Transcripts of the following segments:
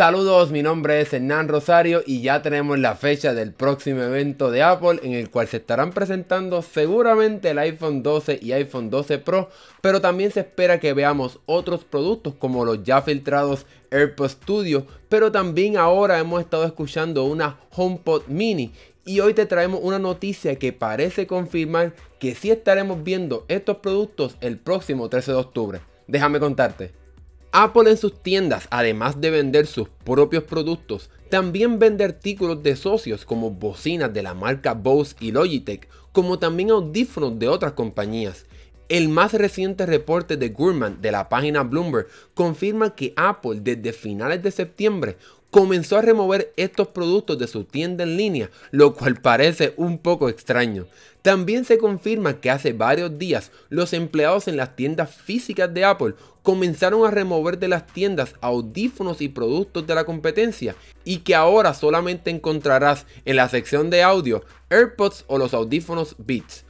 Saludos, mi nombre es Hernán Rosario y ya tenemos la fecha del próximo evento de Apple en el cual se estarán presentando seguramente el iPhone 12 y iPhone 12 Pro, pero también se espera que veamos otros productos como los ya filtrados AirPods Studio, pero también ahora hemos estado escuchando una HomePod Mini y hoy te traemos una noticia que parece confirmar que sí estaremos viendo estos productos el próximo 13 de octubre. Déjame contarte. Apple en sus tiendas, además de vender sus propios productos, también vende artículos de socios como bocinas de la marca Bose y Logitech, como también audífonos de otras compañías. El más reciente reporte de Gurman de la página Bloomberg confirma que Apple desde finales de septiembre comenzó a remover estos productos de su tienda en línea, lo cual parece un poco extraño. También se confirma que hace varios días los empleados en las tiendas físicas de Apple comenzaron a remover de las tiendas audífonos y productos de la competencia y que ahora solamente encontrarás en la sección de audio AirPods o los audífonos Beats.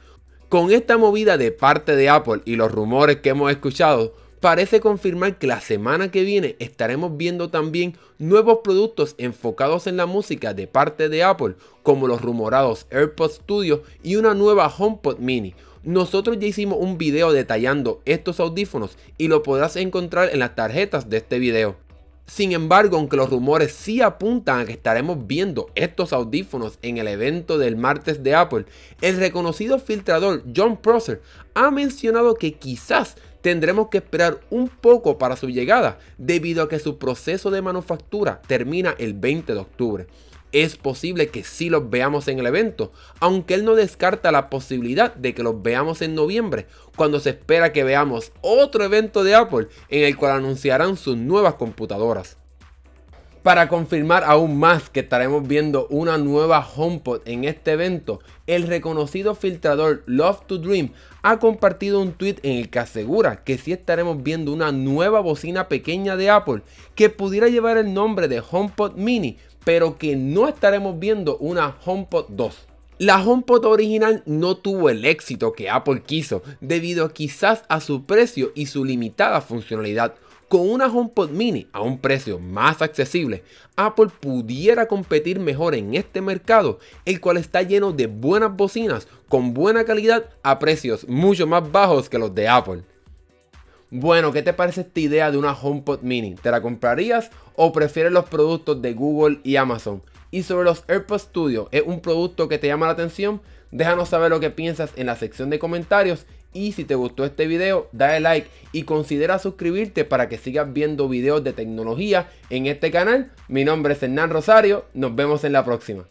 Con esta movida de parte de Apple y los rumores que hemos escuchado, parece confirmar que la semana que viene estaremos viendo también nuevos productos enfocados en la música de parte de Apple, como los rumorados AirPods Studio y una nueva HomePod Mini. Nosotros ya hicimos un video detallando estos audífonos y lo podrás encontrar en las tarjetas de este video. Sin embargo, aunque los rumores sí apuntan a que estaremos viendo estos audífonos en el evento del martes de Apple, el reconocido filtrador John Prosser ha mencionado que quizás tendremos que esperar un poco para su llegada debido a que su proceso de manufactura termina el 20 de octubre. Es posible que sí los veamos en el evento, aunque él no descarta la posibilidad de que los veamos en noviembre, cuando se espera que veamos otro evento de Apple en el cual anunciarán sus nuevas computadoras. Para confirmar aún más que estaremos viendo una nueva HomePod en este evento, el reconocido filtrador Love to Dream ha compartido un tweet en el que asegura que sí estaremos viendo una nueva bocina pequeña de Apple que pudiera llevar el nombre de HomePod Mini, pero que no estaremos viendo una HomePod 2. La HomePod original no tuvo el éxito que Apple quiso debido quizás a su precio y su limitada funcionalidad con una HomePod mini a un precio más accesible, Apple pudiera competir mejor en este mercado, el cual está lleno de buenas bocinas con buena calidad a precios mucho más bajos que los de Apple. Bueno, ¿qué te parece esta idea de una HomePod mini? ¿Te la comprarías o prefieres los productos de Google y Amazon? Y sobre los AirPods Studio, ¿es un producto que te llama la atención? Déjanos saber lo que piensas en la sección de comentarios y si te gustó este video, dale like y considera suscribirte para que sigas viendo videos de tecnología en este canal. Mi nombre es Hernán Rosario, nos vemos en la próxima.